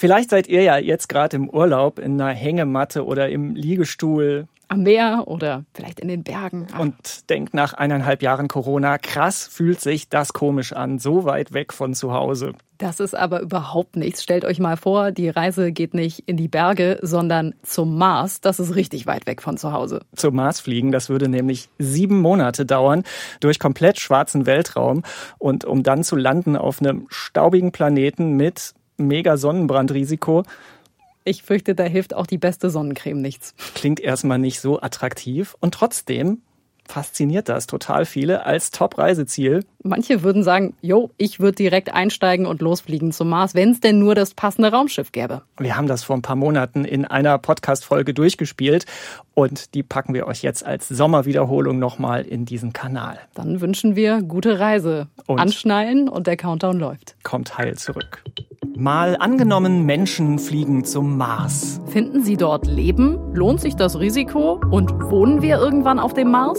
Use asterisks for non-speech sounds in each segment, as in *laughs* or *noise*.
Vielleicht seid ihr ja jetzt gerade im Urlaub in einer Hängematte oder im Liegestuhl. Am Meer oder vielleicht in den Bergen. Ach. Und denkt nach eineinhalb Jahren Corona, krass fühlt sich das komisch an, so weit weg von zu Hause. Das ist aber überhaupt nichts. Stellt euch mal vor, die Reise geht nicht in die Berge, sondern zum Mars. Das ist richtig weit weg von zu Hause. Zum Mars fliegen, das würde nämlich sieben Monate dauern, durch komplett schwarzen Weltraum. Und um dann zu landen auf einem staubigen Planeten mit mega Sonnenbrandrisiko. Ich fürchte, da hilft auch die beste Sonnencreme nichts. Klingt erstmal nicht so attraktiv und trotzdem fasziniert das total viele als Top-Reiseziel. Manche würden sagen, jo, ich würde direkt einsteigen und losfliegen zum Mars, wenn es denn nur das passende Raumschiff gäbe. Wir haben das vor ein paar Monaten in einer Podcast-Folge durchgespielt und die packen wir euch jetzt als Sommerwiederholung nochmal in diesen Kanal. Dann wünschen wir gute Reise. Und Anschnallen und der Countdown läuft. Kommt heil zurück. Mal angenommen, Menschen fliegen zum Mars. Finden sie dort Leben? Lohnt sich das Risiko? Und wohnen wir irgendwann auf dem Mars?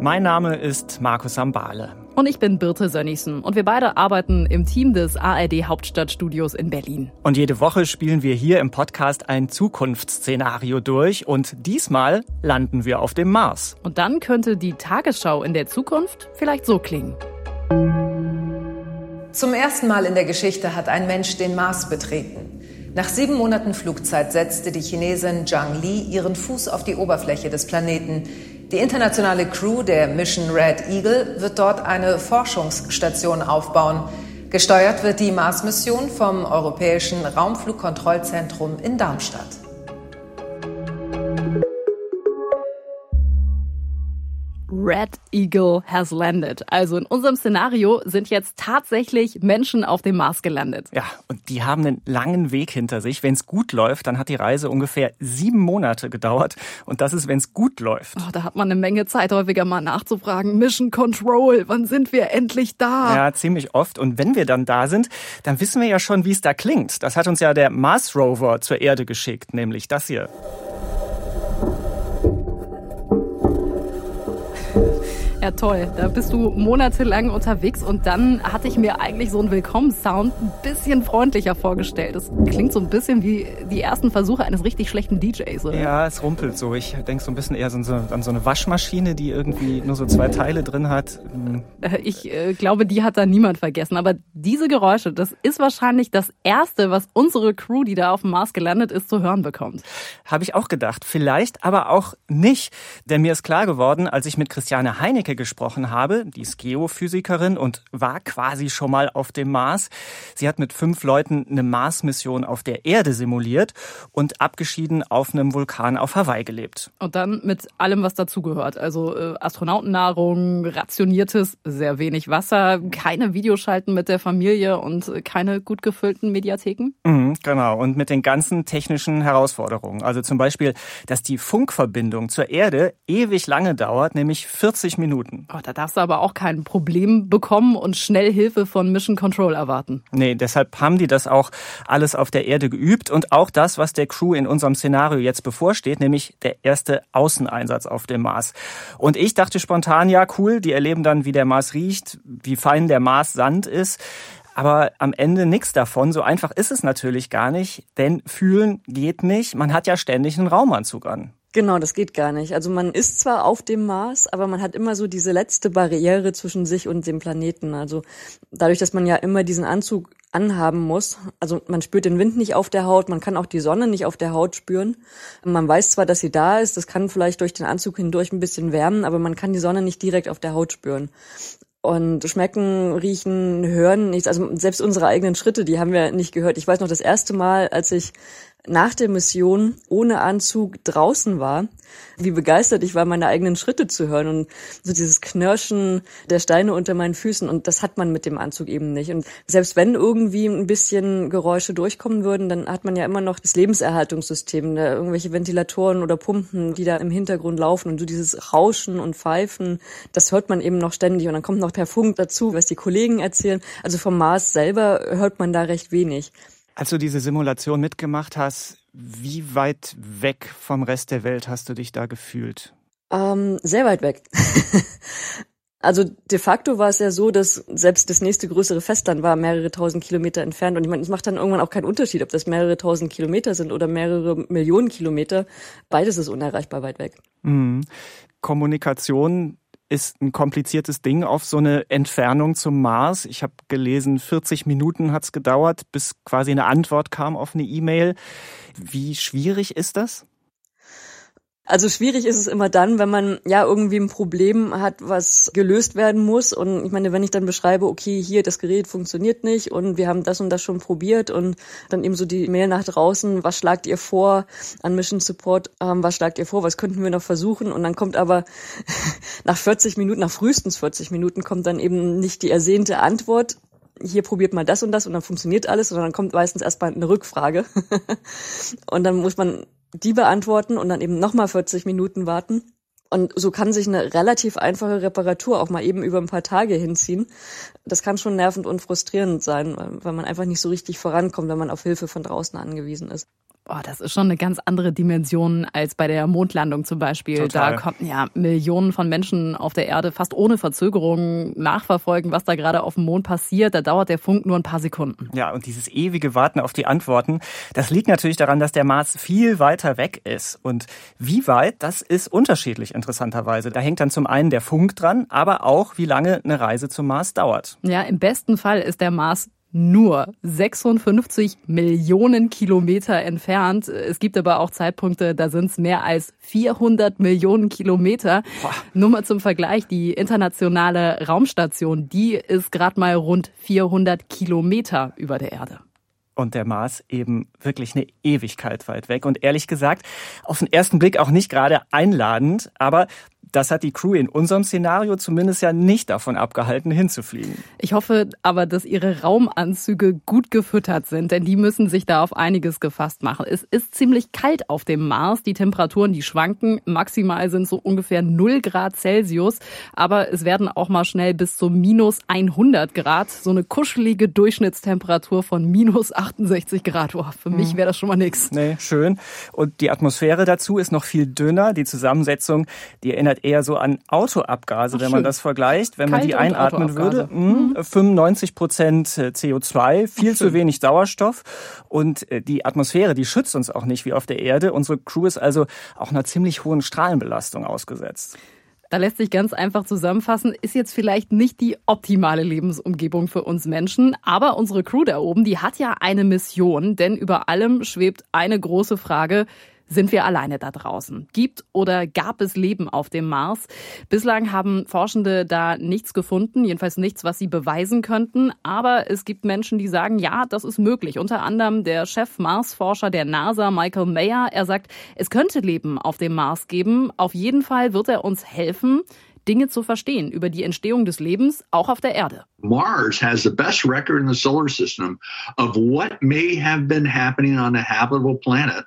Mein Name ist Markus Ambale. Und ich bin Birte Sönnigsen und wir beide arbeiten im Team des ARD Hauptstadtstudios in Berlin. Und jede Woche spielen wir hier im Podcast ein Zukunftsszenario durch und diesmal landen wir auf dem Mars. Und dann könnte die Tagesschau in der Zukunft vielleicht so klingen. Zum ersten Mal in der Geschichte hat ein Mensch den Mars betreten. Nach sieben Monaten Flugzeit setzte die Chinesin Zhang Li ihren Fuß auf die Oberfläche des Planeten. Die internationale Crew der Mission Red Eagle wird dort eine Forschungsstation aufbauen. Gesteuert wird die Mars-Mission vom Europäischen Raumflugkontrollzentrum in Darmstadt. Red Eagle has landed. Also in unserem Szenario sind jetzt tatsächlich Menschen auf dem Mars gelandet. Ja, und die haben einen langen Weg hinter sich. Wenn es gut läuft, dann hat die Reise ungefähr sieben Monate gedauert. Und das ist, wenn es gut läuft. Oh, da hat man eine Menge Zeit, häufiger mal nachzufragen. Mission Control, wann sind wir endlich da? Ja, ziemlich oft. Und wenn wir dann da sind, dann wissen wir ja schon, wie es da klingt. Das hat uns ja der Mars Rover zur Erde geschickt, nämlich das hier. Ja, toll. Da bist du monatelang unterwegs und dann hatte ich mir eigentlich so einen Willkommenssound ein bisschen freundlicher vorgestellt. Das klingt so ein bisschen wie die ersten Versuche eines richtig schlechten DJs, oder? Ja, es rumpelt so. Ich denke so ein bisschen eher an so, an so eine Waschmaschine, die irgendwie nur so zwei Teile drin hat. Hm. Äh, ich äh, glaube, die hat da niemand vergessen. Aber diese Geräusche, das ist wahrscheinlich das Erste, was unsere Crew, die da auf dem Mars gelandet ist, zu hören bekommt. Habe ich auch gedacht. Vielleicht aber auch nicht. Denn mir ist klar geworden, als ich mit Christiane Heinecke gesprochen habe. Die ist Geophysikerin und war quasi schon mal auf dem Mars. Sie hat mit fünf Leuten eine Mars-Mission auf der Erde simuliert und abgeschieden auf einem Vulkan auf Hawaii gelebt. Und dann mit allem, was dazugehört. Also äh, Astronautennahrung, rationiertes, sehr wenig Wasser, keine Videoschalten mit der Familie und keine gut gefüllten Mediatheken. Mhm, genau. Und mit den ganzen technischen Herausforderungen. Also zum Beispiel, dass die Funkverbindung zur Erde ewig lange dauert, nämlich 40 Minuten. Minuten. Oh, da darfst du aber auch kein Problem bekommen und schnell Hilfe von Mission Control erwarten. Nee, deshalb haben die das auch alles auf der Erde geübt und auch das, was der Crew in unserem Szenario jetzt bevorsteht, nämlich der erste Außeneinsatz auf dem Mars. Und ich dachte spontan, ja cool, die erleben dann, wie der Mars riecht, wie fein der Mars Sand ist. Aber am Ende nichts davon. So einfach ist es natürlich gar nicht, denn fühlen geht nicht. Man hat ja ständig einen Raumanzug an. Genau, das geht gar nicht. Also man ist zwar auf dem Mars, aber man hat immer so diese letzte Barriere zwischen sich und dem Planeten. Also dadurch, dass man ja immer diesen Anzug anhaben muss, also man spürt den Wind nicht auf der Haut, man kann auch die Sonne nicht auf der Haut spüren. Man weiß zwar, dass sie da ist, das kann vielleicht durch den Anzug hindurch ein bisschen wärmen, aber man kann die Sonne nicht direkt auf der Haut spüren und schmecken, riechen, hören nichts. Also selbst unsere eigenen Schritte, die haben wir nicht gehört. Ich weiß noch das erste Mal, als ich nach der Mission ohne Anzug draußen war, wie begeistert ich war, meine eigenen Schritte zu hören und so dieses Knirschen der Steine unter meinen Füßen und das hat man mit dem Anzug eben nicht. Und selbst wenn irgendwie ein bisschen Geräusche durchkommen würden, dann hat man ja immer noch das Lebenserhaltungssystem, da irgendwelche Ventilatoren oder Pumpen, die da im Hintergrund laufen und so dieses Rauschen und Pfeifen, das hört man eben noch ständig und dann kommt noch per Funk dazu, was die Kollegen erzählen. Also vom Mars selber hört man da recht wenig. Als du diese Simulation mitgemacht hast, wie weit weg vom Rest der Welt hast du dich da gefühlt? Ähm, sehr weit weg. *laughs* Also de facto war es ja so, dass selbst das nächste größere Festland war mehrere tausend Kilometer entfernt. Und ich meine, es macht dann irgendwann auch keinen Unterschied, ob das mehrere tausend Kilometer sind oder mehrere Millionen Kilometer. Beides ist unerreichbar weit weg. Mhm. Kommunikation ist ein kompliziertes Ding auf so eine Entfernung zum Mars. Ich habe gelesen, 40 Minuten hat es gedauert, bis quasi eine Antwort kam auf eine E-Mail. Wie schwierig ist das? Also schwierig ist es immer dann, wenn man ja irgendwie ein Problem hat, was gelöst werden muss. Und ich meine, wenn ich dann beschreibe, okay, hier das Gerät funktioniert nicht und wir haben das und das schon probiert und dann eben so die Mail nach draußen, was schlagt ihr vor an Mission Support, ähm, was schlagt ihr vor, was könnten wir noch versuchen? Und dann kommt aber *laughs* nach 40 Minuten, nach frühestens 40 Minuten kommt dann eben nicht die ersehnte Antwort, hier probiert mal das und das und dann funktioniert alles, sondern dann kommt meistens erstmal eine Rückfrage. *laughs* und dann muss man die beantworten und dann eben nochmal 40 Minuten warten. Und so kann sich eine relativ einfache Reparatur auch mal eben über ein paar Tage hinziehen. Das kann schon nervend und frustrierend sein, weil man einfach nicht so richtig vorankommt, wenn man auf Hilfe von draußen angewiesen ist. Oh, das ist schon eine ganz andere Dimension als bei der Mondlandung zum Beispiel. Total. Da konnten ja Millionen von Menschen auf der Erde fast ohne Verzögerung nachverfolgen, was da gerade auf dem Mond passiert. Da dauert der Funk nur ein paar Sekunden. Ja, und dieses ewige Warten auf die Antworten, das liegt natürlich daran, dass der Mars viel weiter weg ist. Und wie weit, das ist unterschiedlich interessanterweise. Da hängt dann zum einen der Funk dran, aber auch, wie lange eine Reise zum Mars dauert. Ja, im besten Fall ist der Mars nur 56 Millionen Kilometer entfernt. Es gibt aber auch Zeitpunkte, da sind es mehr als 400 Millionen Kilometer. Boah. Nur mal zum Vergleich, die internationale Raumstation, die ist gerade mal rund 400 Kilometer über der Erde und der Mars eben wirklich eine Ewigkeit weit weg. Und ehrlich gesagt, auf den ersten Blick auch nicht gerade einladend, aber das hat die Crew in unserem Szenario zumindest ja nicht davon abgehalten, hinzufliegen. Ich hoffe aber, dass ihre Raumanzüge gut gefüttert sind, denn die müssen sich da auf einiges gefasst machen. Es ist ziemlich kalt auf dem Mars. Die Temperaturen, die schwanken. Maximal sind so ungefähr 0 Grad Celsius. Aber es werden auch mal schnell bis zu minus 100 Grad. So eine kuschelige Durchschnittstemperatur von minus 68 Grad. Oh, für mich hm. wäre das schon mal nix. Nee, schön. Und die Atmosphäre dazu ist noch viel dünner. Die Zusammensetzung, die erinnert eher so an Autoabgase, Ach, wenn man das vergleicht. Wenn Kalt man die einatmen würde, mh, 95 Prozent CO2, viel Ach, zu wenig Sauerstoff. Und äh, die Atmosphäre, die schützt uns auch nicht wie auf der Erde. Unsere Crew ist also auch einer ziemlich hohen Strahlenbelastung ausgesetzt. Da lässt sich ganz einfach zusammenfassen, ist jetzt vielleicht nicht die optimale Lebensumgebung für uns Menschen, aber unsere Crew da oben, die hat ja eine Mission, denn über allem schwebt eine große Frage, sind wir alleine da draußen? Gibt oder gab es Leben auf dem Mars? Bislang haben Forschende da nichts gefunden, jedenfalls nichts, was sie beweisen könnten. Aber es gibt Menschen, die sagen, ja, das ist möglich. Unter anderem der Chef-Mars-Forscher der NASA, Michael Mayer. Er sagt, es könnte Leben auf dem Mars geben. Auf jeden Fall wird er uns helfen. Dinge zu verstehen über die Entstehung des Lebens, auch auf der Erde. Mars has the best record in the solar system of what may have been happening on a habitable planet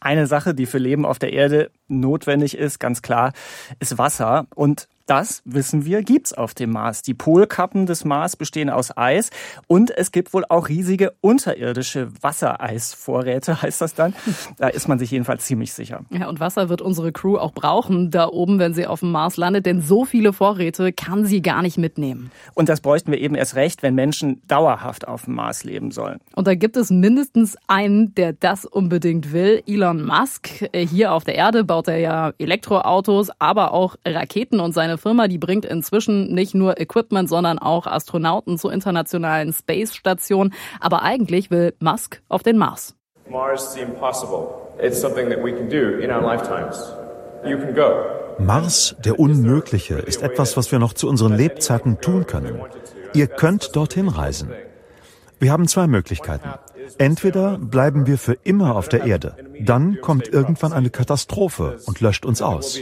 Eine Sache, die für Leben auf der Erde notwendig ist, ganz klar, ist Wasser. Und das, wissen wir, gibt's auf dem Mars. Die Polkappen des Mars bestehen aus Eis und es gibt wohl auch riesige unterirdische Wassereisvorräte, *laughs* heißt das dann. Da ist man sich jedenfalls ziemlich sicher. Ja, und Wasser wird unsere Crew auch brauchen, da oben, wenn sie auf dem Mars landet, denn so viele Vorräte kann sie gar nicht mitnehmen. Und das bräuchten wir eben erst recht, wenn Menschen dauerhaft auf dem Mars leben sollen. Und da gibt es mindestens einen, der das unbedingt will, Elon Musk. Hier auf der Erde baut er ja Elektroautos, aber auch Raketen und seine Firma, die bringt inzwischen nicht nur Equipment, sondern auch Astronauten zur internationalen Space Station. Aber eigentlich will Musk auf den Mars. Mars seemed possible. It's something that we can do in our lifetimes. You can go. Mars, der Unmögliche, ist etwas, was wir noch zu unseren Lebzeiten tun können. Ihr könnt dorthin reisen. Wir haben zwei Möglichkeiten. Entweder bleiben wir für immer auf der Erde, dann kommt irgendwann eine Katastrophe und löscht uns aus.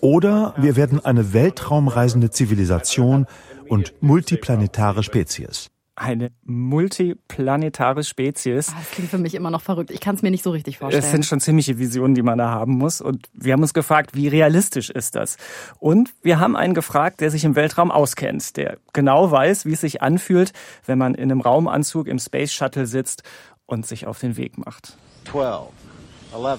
Oder wir werden eine weltraumreisende Zivilisation und multiplanetare Spezies eine multiplanetare Spezies. Ah, das klingt für mich immer noch verrückt. Ich kann es mir nicht so richtig vorstellen. Es sind schon ziemliche Visionen, die man da haben muss. Und wir haben uns gefragt, wie realistisch ist das? Und wir haben einen gefragt, der sich im Weltraum auskennt, der genau weiß, wie es sich anfühlt, wenn man in einem Raumanzug im Space Shuttle sitzt und sich auf den Weg macht. 12, 11,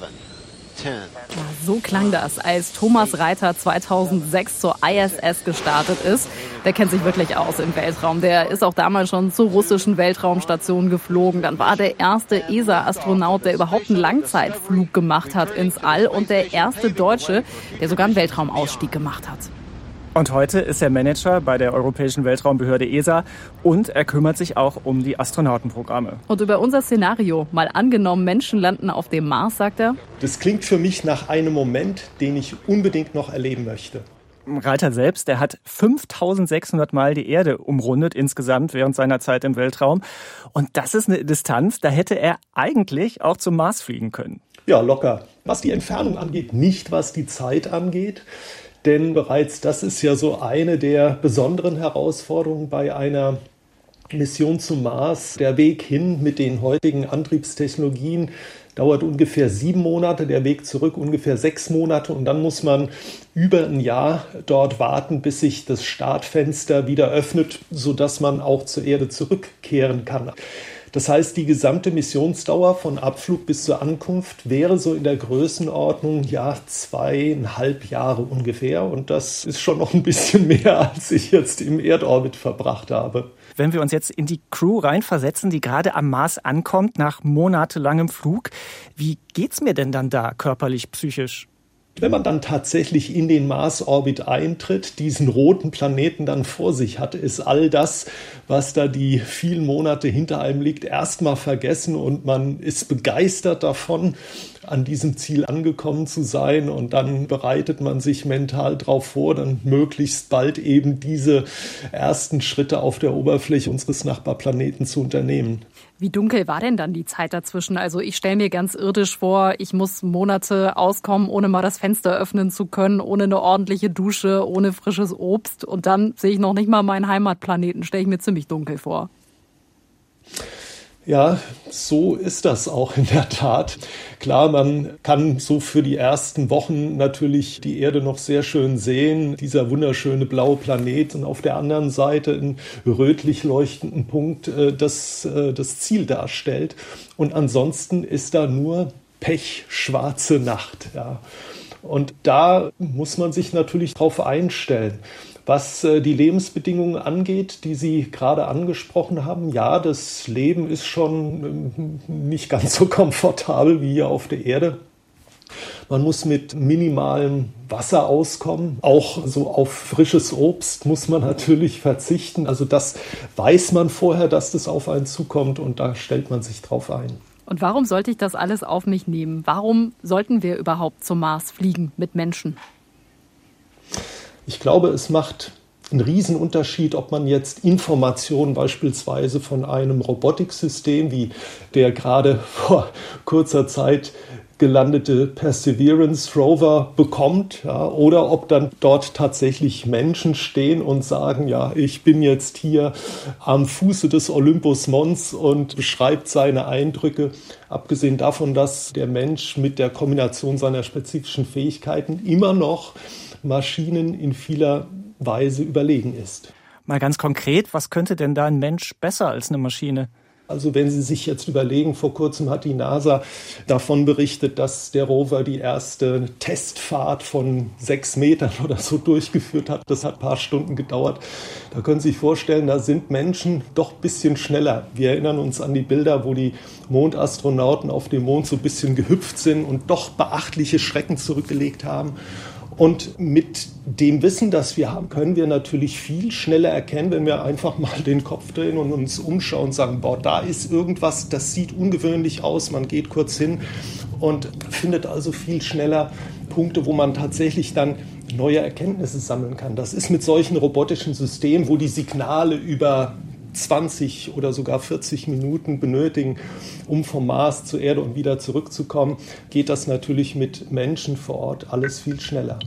so klang das, als Thomas Reiter 2006 zur ISS gestartet ist. Der kennt sich wirklich aus im Weltraum. Der ist auch damals schon zur russischen Weltraumstation geflogen. Dann war der erste ESA-Astronaut, der überhaupt einen Langzeitflug gemacht hat ins All und der erste Deutsche, der sogar einen Weltraumausstieg gemacht hat. Und heute ist er Manager bei der Europäischen Weltraumbehörde ESA und er kümmert sich auch um die Astronautenprogramme. Und über unser Szenario, mal angenommen, Menschen landen auf dem Mars, sagt er. Das klingt für mich nach einem Moment, den ich unbedingt noch erleben möchte. Reiter selbst, der hat 5600 Mal die Erde umrundet insgesamt während seiner Zeit im Weltraum. Und das ist eine Distanz, da hätte er eigentlich auch zum Mars fliegen können. Ja, locker. Was die Entfernung angeht, nicht was die Zeit angeht. Denn bereits das ist ja so eine der besonderen Herausforderungen bei einer Mission zum Mars. Der Weg hin mit den heutigen Antriebstechnologien dauert ungefähr sieben Monate, der Weg zurück ungefähr sechs Monate und dann muss man über ein Jahr dort warten, bis sich das Startfenster wieder öffnet, sodass man auch zur Erde zurückkehren kann. Das heißt, die gesamte Missionsdauer von Abflug bis zur Ankunft wäre so in der Größenordnung ja zweieinhalb Jahre ungefähr. Und das ist schon noch ein bisschen mehr, als ich jetzt im Erdorbit verbracht habe. Wenn wir uns jetzt in die Crew reinversetzen, die gerade am Mars ankommt nach monatelangem Flug, wie geht's mir denn dann da körperlich, psychisch? Wenn man dann tatsächlich in den Mars-Orbit eintritt, diesen roten Planeten dann vor sich hat, ist all das, was da die vielen Monate hinter einem liegt, erstmal vergessen und man ist begeistert davon, an diesem Ziel angekommen zu sein und dann bereitet man sich mental darauf vor, dann möglichst bald eben diese ersten Schritte auf der Oberfläche unseres Nachbarplaneten zu unternehmen. Wie dunkel war denn dann die Zeit dazwischen? Also ich stelle mir ganz irdisch vor, ich muss Monate auskommen, ohne mal das Fenster öffnen zu können, ohne eine ordentliche Dusche, ohne frisches Obst und dann sehe ich noch nicht mal meinen Heimatplaneten, stelle ich mir ziemlich dunkel vor. Ja, so ist das auch in der Tat. Klar, man kann so für die ersten Wochen natürlich die Erde noch sehr schön sehen, dieser wunderschöne blaue Planet und auf der anderen Seite einen rötlich leuchtenden Punkt, äh, das äh, das Ziel darstellt. Und ansonsten ist da nur pechschwarze Nacht. Ja. Und da muss man sich natürlich drauf einstellen. Was äh, die Lebensbedingungen angeht, die Sie gerade angesprochen haben, ja, das Leben ist schon ähm, nicht ganz so *laughs* komfortabel wie hier auf der Erde. Man muss mit minimalem Wasser auskommen. Auch so auf frisches Obst muss man natürlich verzichten. Also das weiß man vorher, dass das auf einen zukommt und da stellt man sich drauf ein. Und warum sollte ich das alles auf mich nehmen? Warum sollten wir überhaupt zum Mars fliegen mit Menschen? Ich glaube, es macht einen Riesenunterschied, ob man jetzt Informationen beispielsweise von einem Robotiksystem wie der gerade *laughs* vor kurzer Zeit gelandete Perseverance Rover bekommt, ja, oder ob dann dort tatsächlich Menschen stehen und sagen, ja, ich bin jetzt hier am Fuße des Olympus Mons und beschreibt seine Eindrücke, abgesehen davon, dass der Mensch mit der Kombination seiner spezifischen Fähigkeiten immer noch Maschinen in vieler Weise überlegen ist. Mal ganz konkret, was könnte denn da ein Mensch besser als eine Maschine? Also wenn Sie sich jetzt überlegen, vor kurzem hat die NASA davon berichtet, dass der Rover die erste Testfahrt von sechs Metern *laughs* oder so durchgeführt hat. Das hat ein paar Stunden gedauert. Da können Sie sich vorstellen, da sind Menschen doch ein bisschen schneller. Wir erinnern uns an die Bilder, wo die Mondastronauten auf dem Mond so ein bisschen gehüpft sind und doch beachtliche Schrecken zurückgelegt haben. Und mit dem Wissen, das wir haben, können wir natürlich viel schneller erkennen, wenn wir einfach mal den Kopf drehen und uns umschauen und sagen, boah, da ist irgendwas, das sieht ungewöhnlich aus. Man geht kurz hin und findet also viel schneller Punkte, wo man tatsächlich dann neue Erkenntnisse sammeln kann. Das ist mit solchen robotischen Systemen, wo die Signale über 20 oder sogar 40 Minuten benötigen, um vom Mars zur Erde und wieder zurückzukommen, geht das natürlich mit Menschen vor Ort alles viel schneller.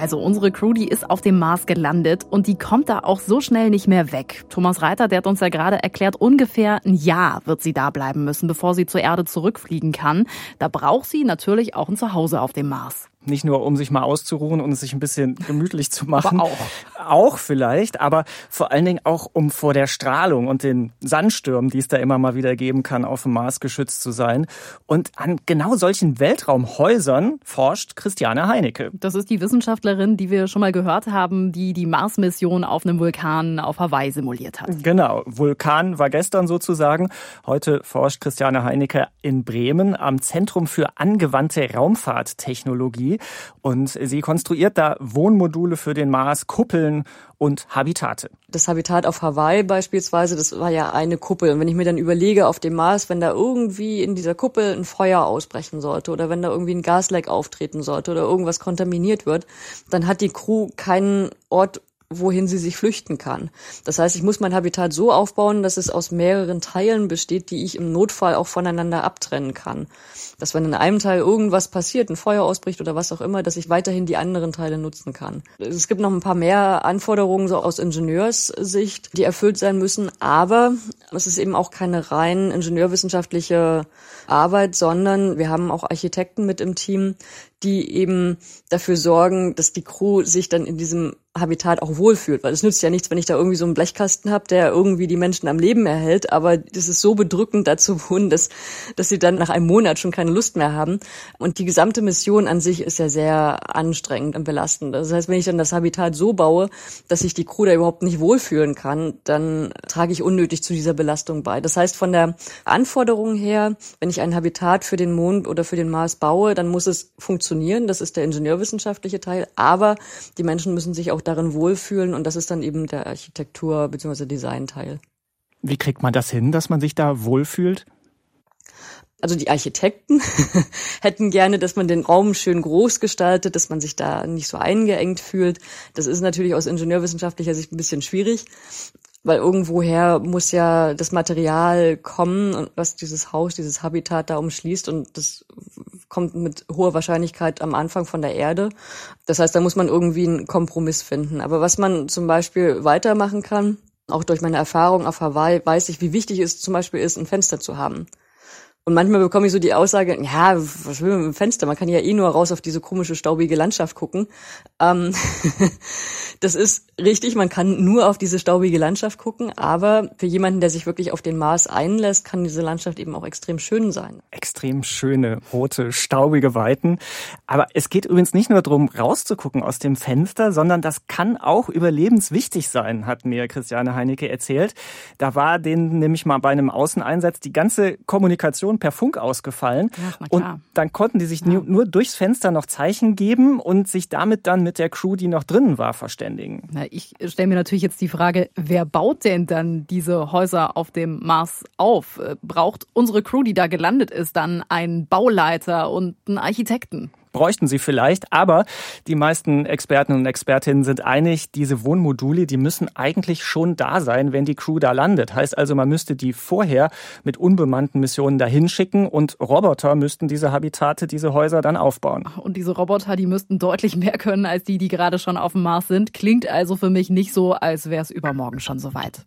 Also unsere Crew, die ist auf dem Mars gelandet und die kommt da auch so schnell nicht mehr weg. Thomas Reiter, der hat uns ja gerade erklärt, ungefähr ein Jahr wird sie da bleiben müssen, bevor sie zur Erde zurückfliegen kann. Da braucht sie natürlich auch ein Zuhause auf dem Mars. Nicht nur, um sich mal auszuruhen und es sich ein bisschen gemütlich zu machen. Aber auch. Auch vielleicht, aber vor allen Dingen auch, um vor der Strahlung und den Sandstürmen, die es da immer mal wieder geben kann, auf dem Mars geschützt zu sein. Und an genau solchen Weltraumhäusern forscht Christiane Heinecke. Das ist die Wissenschaftlerin, die wir schon mal gehört haben, die die Mars-Mission auf einem Vulkan auf Hawaii simuliert hat. Genau, Vulkan war gestern sozusagen. Heute forscht Christiane Heinecke in Bremen am Zentrum für angewandte Raumfahrttechnologie und sie konstruiert da Wohnmodule für den Mars, Kuppeln und Habitate. Das Habitat auf Hawaii beispielsweise, das war ja eine Kuppel. Und wenn ich mir dann überlege, auf dem Mars, wenn da irgendwie in dieser Kuppel ein Feuer ausbrechen sollte oder wenn da irgendwie ein Gasleck auftreten sollte oder irgendwas kontaminiert wird, dann hat die Crew keinen Ort, wohin sie sich flüchten kann. Das heißt, ich muss mein Habitat so aufbauen, dass es aus mehreren Teilen besteht, die ich im Notfall auch voneinander abtrennen kann. Dass wenn in einem Teil irgendwas passiert, ein Feuer ausbricht oder was auch immer, dass ich weiterhin die anderen Teile nutzen kann. Es gibt noch ein paar mehr Anforderungen so aus Ingenieurssicht, die erfüllt sein müssen, aber es ist eben auch keine rein ingenieurwissenschaftliche Arbeit, sondern wir haben auch Architekten mit im Team, die eben dafür sorgen, dass die Crew sich dann in diesem Habitat auch wohlfühlt. Weil es nützt ja nichts, wenn ich da irgendwie so einen Blechkasten habe, der irgendwie die Menschen am Leben erhält, aber das ist so bedrückend dazu wohnen, dass, dass sie dann nach einem Monat schon keine Lust mehr haben. Und die gesamte Mission an sich ist ja sehr anstrengend und belastend. Das heißt, wenn ich dann das Habitat so baue, dass sich die Crew da überhaupt nicht wohlfühlen kann, dann trage ich unnötig zu dieser Belastung bei. Das heißt, von der Anforderung her, wenn ich ein Habitat für den Mond oder für den Mars baue, dann muss es funktionieren. Das ist der ingenieurwissenschaftliche Teil. Aber die Menschen müssen sich auch darin wohlfühlen und das ist dann eben der Architektur- bzw. Designteil. Wie kriegt man das hin, dass man sich da wohlfühlt? Also die Architekten *laughs* hätten gerne, dass man den Raum schön groß gestaltet, dass man sich da nicht so eingeengt fühlt. Das ist natürlich aus ingenieurwissenschaftlicher Sicht ein bisschen schwierig, weil irgendwoher muss ja das Material kommen, was dieses Haus, dieses Habitat da umschließt und das kommt mit hoher Wahrscheinlichkeit am Anfang von der Erde. Das heißt, da muss man irgendwie einen Kompromiss finden. Aber was man zum Beispiel weitermachen kann, auch durch meine Erfahrung auf Hawaii weiß ich, wie wichtig es zum Beispiel ist, ein Fenster zu haben. Und manchmal bekomme ich so die Aussage, ja, was will man mit dem Fenster? Man kann ja eh nur raus auf diese komische, staubige Landschaft gucken. Ähm *laughs* das ist richtig, man kann nur auf diese staubige Landschaft gucken, aber für jemanden, der sich wirklich auf den Mars einlässt, kann diese Landschaft eben auch extrem schön sein. Extrem schöne, rote, staubige Weiten. Aber es geht übrigens nicht nur darum, rauszugucken aus dem Fenster, sondern das kann auch überlebenswichtig sein, hat mir Christiane Heinecke erzählt. Da war denen nämlich mal bei einem Außeneinsatz die ganze Kommunikation per Funk ausgefallen. Ach, und dann konnten die sich ja. nur durchs Fenster noch Zeichen geben und sich damit dann mit der Crew, die noch drinnen war, verständigen. Na, ich stelle mir natürlich jetzt die Frage, wer baut denn dann diese Häuser auf dem Mars auf? Äh, braucht unsere Crew, die da gelandet ist, dann einen Bauleiter und einen Architekten? Bräuchten sie vielleicht. Aber die meisten Experten und Expertinnen sind einig, diese Wohnmodule, die müssen eigentlich schon da sein, wenn die Crew da landet. Heißt also, man müsste die vorher mit unbemannten Missionen dahin schicken und Roboter müssten diese Habitate, diese Häuser dann aufbauen. Und diese Roboter, die müssten deutlich mehr können als die, die gerade schon auf dem Mars sind. Klingt also für mich nicht so, als wäre es übermorgen schon soweit.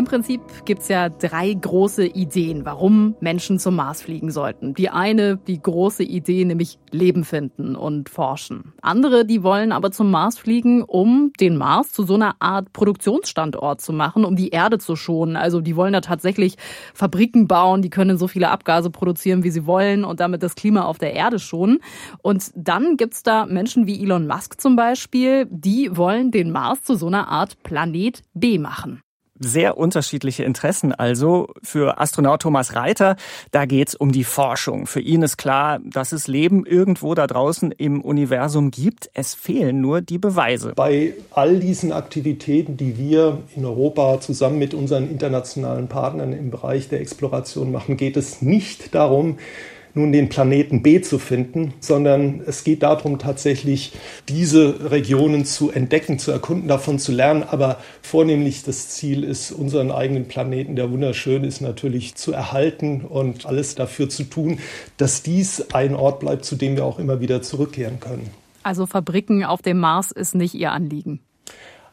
Im Prinzip gibt's ja drei große Ideen, warum Menschen zum Mars fliegen sollten. Die eine, die große Idee, nämlich Leben finden und forschen. Andere, die wollen aber zum Mars fliegen, um den Mars zu so einer Art Produktionsstandort zu machen, um die Erde zu schonen. Also die wollen da tatsächlich Fabriken bauen, die können so viele Abgase produzieren, wie sie wollen und damit das Klima auf der Erde schonen. Und dann gibt's da Menschen wie Elon Musk zum Beispiel, die wollen den Mars zu so einer Art Planet B machen sehr unterschiedliche Interessen. Also für Astronaut Thomas Reiter, da geht's um die Forschung. Für ihn ist klar, dass es Leben irgendwo da draußen im Universum gibt. Es fehlen nur die Beweise. Bei all diesen Aktivitäten, die wir in Europa zusammen mit unseren internationalen Partnern im Bereich der Exploration machen, geht es nicht darum, nun den Planeten B zu finden, sondern es geht darum, tatsächlich diese Regionen zu entdecken, zu erkunden, davon zu lernen. Aber vornehmlich das Ziel ist, unseren eigenen Planeten, der wunderschön ist, natürlich zu erhalten und alles dafür zu tun, dass dies ein Ort bleibt, zu dem wir auch immer wieder zurückkehren können. Also Fabriken auf dem Mars ist nicht Ihr Anliegen.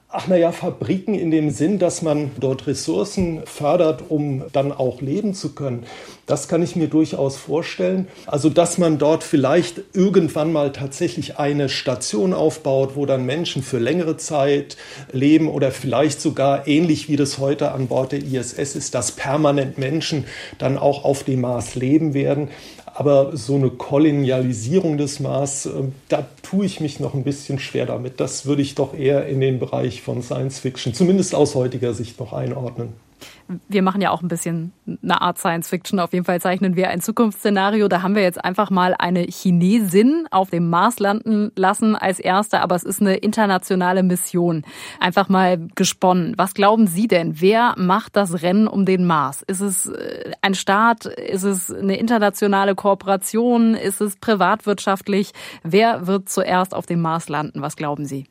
Ach naja, Fabriken in dem Sinn, dass man dort Ressourcen fördert, um dann auch leben zu können. Das kann ich mir durchaus vorstellen. Also, dass man dort vielleicht irgendwann mal tatsächlich eine Station aufbaut, wo dann Menschen für längere Zeit leben oder vielleicht sogar ähnlich wie das heute an Bord der ISS ist, dass permanent Menschen dann auch auf dem Mars leben werden. Aber so eine Kolonialisierung des Mars, äh, da tue ich mich noch ein bisschen schwer damit. Das würde ich doch eher in den Bereich von Science Fiction, zumindest aus heutiger Sicht, noch einordnen wir machen ja auch ein bisschen eine Art Science Fiction. Auf jeden Fall zeichnen wir ein Zukunftsszenario. Da haben wir jetzt einfach mal eine Chinesin auf dem Mars landen lassen als erste, aber es ist eine internationale Mission. Einfach mal gesponnen. Was glauben Sie denn? Wer macht das Rennen um den Mars? Ist es äh, ein Staat? Ist es eine internationale Kooperation? Ist es privatwirtschaftlich? Wer wird zuerst auf dem Mars landen? Was glauben Sie?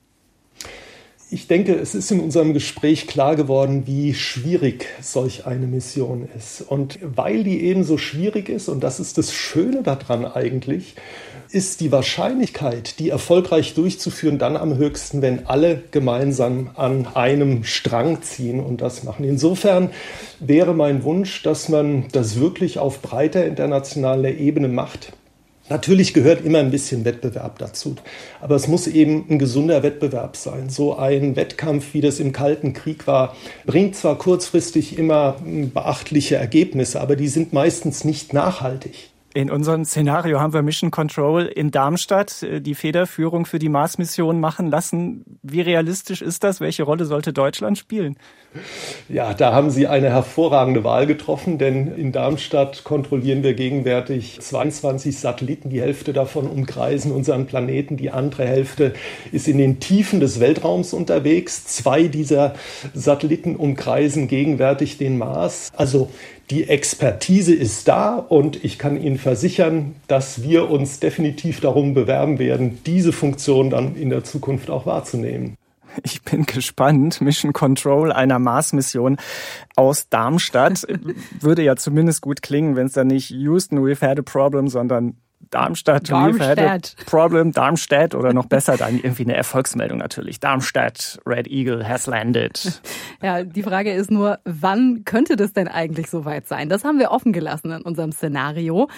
Ich denke, es ist in unserem Gespräch klar geworden, wie schwierig solch eine Mission ist. Und weil die eben so schwierig ist, und das ist das Schöne daran eigentlich, ist die Wahrscheinlichkeit, die erfolgreich durchzuführen, dann am höchsten, wenn alle gemeinsam an einem Strang ziehen und das machen. Insofern wäre mein Wunsch, dass man das wirklich auf breiter internationaler Ebene macht. Natürlich gehört immer ein bisschen Wettbewerb dazu, aber es muss eben ein gesunder Wettbewerb sein. So ein Wettkampf, wie das im Kalten Krieg war, bringt zwar kurzfristig immer beachtliche Ergebnisse, aber die sind meistens nicht nachhaltig. In unserem Szenario haben wir Mission Control in Darmstadt äh, die Federführung für die Mars-Mission machen lassen. Wie realistisch ist das? Welche Rolle sollte Deutschland spielen? Ja, da haben Sie eine hervorragende Wahl getroffen, denn in Darmstadt kontrollieren wir gegenwärtig 22 Satelliten. Die Hälfte davon umkreisen unseren Planeten, die andere Hälfte ist in den Tiefen des Weltraums unterwegs. Zwei dieser Satelliten umkreisen gegenwärtig den Mars. Also die Expertise ist da und ich kann Ihnen versichern, dass wir uns definitiv darum bewerben werden, diese Funktion dann in der Zukunft auch wahrzunehmen. Ich bin gespannt. Mission Control einer Mars-Mission aus Darmstadt würde ja zumindest gut klingen, wenn es dann nicht Houston, we've had a problem, sondern Darmstadt, Darmstadt. Problem, Darmstadt oder noch besser dann irgendwie eine Erfolgsmeldung natürlich. Darmstadt, Red Eagle has landed. *laughs* Ja, die Frage ist nur, wann könnte das denn eigentlich soweit sein? Das haben wir offen gelassen in unserem Szenario.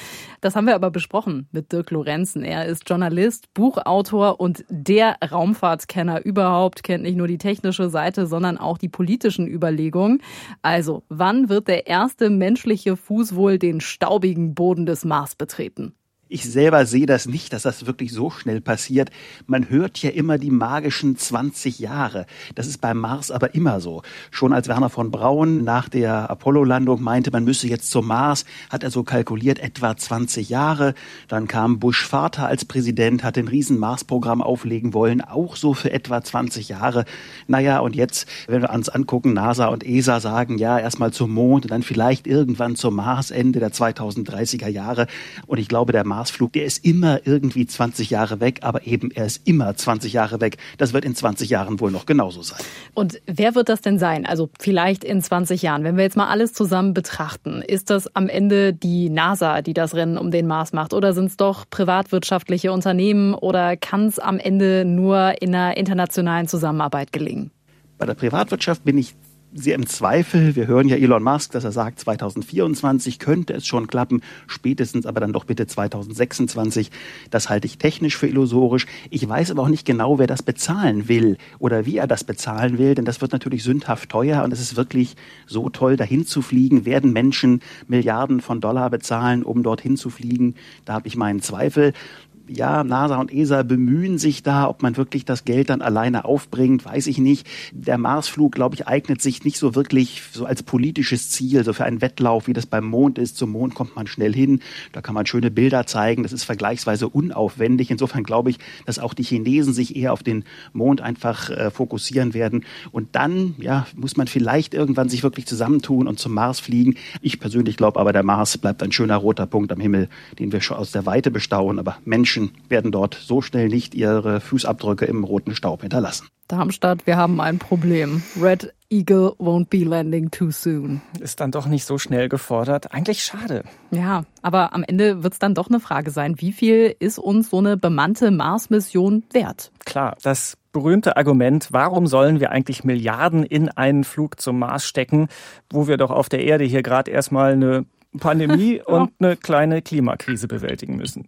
Das haben wir aber besprochen mit Dirk Lorenzen. Er ist Journalist, Buchautor und der Raumfahrtskenner überhaupt, kennt nicht nur die technische Seite, sondern auch die politischen Überlegungen. Also, wann wird der erste menschliche Fuß wohl den staubigen Boden des Mars betreten? Ich selber sehe das nicht, dass das wirklich so schnell passiert. Man hört ja immer die magischen 20 Jahre. Das ist beim Mars aber immer so. Schon als Werner von Braun nach der Apollo-Landung meinte, man müsse jetzt zum Mars, hat er so kalkuliert etwa 20 Jahre. Dann kam Bush Vater als Präsident, hat ein riesen Mars-Programm auflegen wollen, auch so für etwa 20 Jahre. Naja, und jetzt, wenn wir uns angucken, NASA und ESA sagen, ja, erstmal zum Mond und dann vielleicht irgendwann zum Mars Ende der 2030er Jahre. Und ich glaube, der Mars Marsflug, der ist immer irgendwie 20 Jahre weg, aber eben er ist immer 20 Jahre weg. Das wird in 20 Jahren wohl noch genauso sein. Und wer wird das denn sein? Also vielleicht in 20 Jahren, wenn wir jetzt mal alles zusammen betrachten, ist das am Ende die NASA, die das Rennen um den Mars macht oder sind es doch privatwirtschaftliche Unternehmen oder kann es am Ende nur in einer internationalen Zusammenarbeit gelingen? Bei der Privatwirtschaft bin ich sehr im Zweifel. Wir hören ja Elon Musk, dass er sagt, 2024 könnte es schon klappen, spätestens aber dann doch bitte 2026. Das halte ich technisch für illusorisch. Ich weiß aber auch nicht genau, wer das bezahlen will oder wie er das bezahlen will, denn das wird natürlich sündhaft teuer und es ist wirklich so toll, dahin zu fliegen. Werden Menschen Milliarden von Dollar bezahlen, um dorthin zu fliegen? Da habe ich meinen Zweifel ja, NASA und ESA bemühen sich da, ob man wirklich das Geld dann alleine aufbringt, weiß ich nicht. Der Marsflug, glaube ich, eignet sich nicht so wirklich so als politisches Ziel, so für einen Wettlauf, wie das beim Mond ist. Zum Mond kommt man schnell hin, da kann man schöne Bilder zeigen, das ist vergleichsweise unaufwendig. Insofern glaube ich, dass auch die Chinesen sich eher auf den Mond einfach äh, fokussieren werden. Und dann, ja, muss man vielleicht irgendwann sich wirklich zusammentun und zum Mars fliegen. Ich persönlich glaube aber, der Mars bleibt ein schöner roter Punkt am Himmel, den wir schon aus der Weite bestaunen. Aber Menschen Menschen werden dort so schnell nicht ihre Fußabdrücke im roten Staub hinterlassen. Darmstadt, wir haben ein Problem. Red Eagle won't be landing too soon. Ist dann doch nicht so schnell gefordert. Eigentlich schade. Ja, aber am Ende wird es dann doch eine Frage sein, wie viel ist uns so eine bemannte Mars-Mission wert? Klar, das berühmte Argument, warum sollen wir eigentlich Milliarden in einen Flug zum Mars stecken, wo wir doch auf der Erde hier gerade erstmal eine Pandemie *laughs* und eine kleine Klimakrise bewältigen müssen.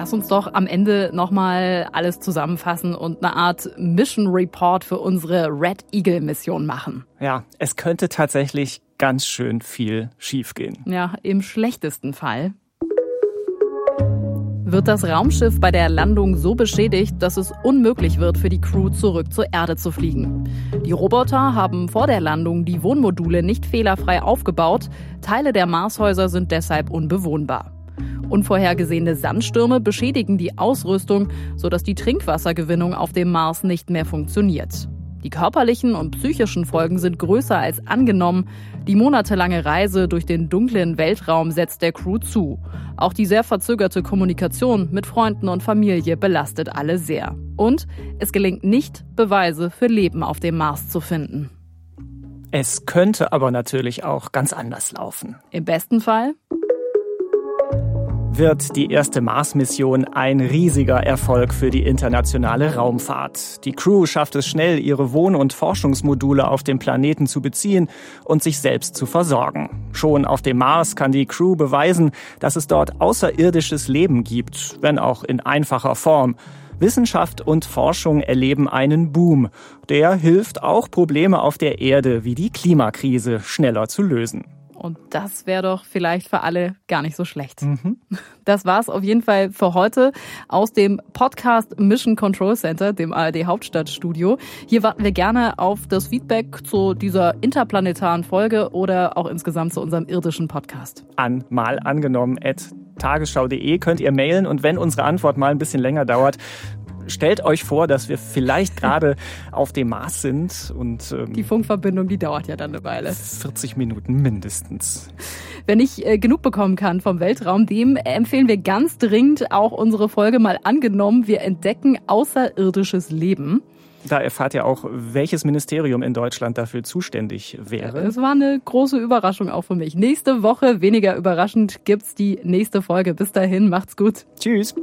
Lass uns doch am Ende nochmal alles zusammenfassen und eine Art Mission Report für unsere Red Eagle Mission machen. Ja, es könnte tatsächlich ganz schön viel schiefgehen. Ja, im schlechtesten Fall wird das Raumschiff bei der Landung so beschädigt, dass es unmöglich wird, für die Crew zurück zur Erde zu fliegen. Die Roboter haben vor der Landung die Wohnmodule nicht fehlerfrei aufgebaut, Teile der Marshäuser sind deshalb unbewohnbar. Unvorhergesehene Sandstürme beschädigen die Ausrüstung, sodass die Trinkwassergewinnung auf dem Mars nicht mehr funktioniert. Die körperlichen und psychischen Folgen sind größer als angenommen. Die monatelange Reise durch den dunklen Weltraum setzt der Crew zu. Auch die sehr verzögerte Kommunikation mit Freunden und Familie belastet alle sehr. Und es gelingt nicht, Beweise für Leben auf dem Mars zu finden. Es könnte aber natürlich auch ganz anders laufen. Im besten Fall wird die erste Mars-Mission ein riesiger Erfolg für die internationale Raumfahrt. Die Crew schafft es schnell, ihre Wohn- und Forschungsmodule auf dem Planeten zu beziehen und sich selbst zu versorgen. Schon auf dem Mars kann die Crew beweisen, dass es dort außerirdisches Leben gibt, wenn auch in einfacher Form. Wissenschaft und Forschung erleben einen Boom. Der hilft auch Probleme auf der Erde wie die Klimakrise schneller zu lösen. Und das wäre doch vielleicht für alle gar nicht so schlecht. Mhm. *laughs* Das war's auf jeden Fall für heute aus dem Podcast Mission Control Center, dem ARD Hauptstadtstudio. Hier warten wir gerne auf das Feedback zu dieser interplanetaren Folge oder auch insgesamt zu unserem irdischen Podcast. An mal angenommen tagesschau.de könnt ihr mailen und wenn unsere Antwort mal ein bisschen länger dauert, stellt euch vor, dass wir vielleicht gerade auf dem Mars sind und ähm, die Funkverbindung, die dauert ja dann eine Weile. 40 Minuten mindestens. Wenn ich äh, genug bekommen kann vom Weltraum, dem empfehlen wir ganz dringend auch unsere Folge mal angenommen. Wir entdecken außerirdisches Leben. Da erfahrt ihr auch, welches Ministerium in Deutschland dafür zuständig wäre. Es war eine große Überraschung auch für mich. Nächste Woche, weniger überraschend, gibt's die nächste Folge. Bis dahin, macht's gut. Tschüss.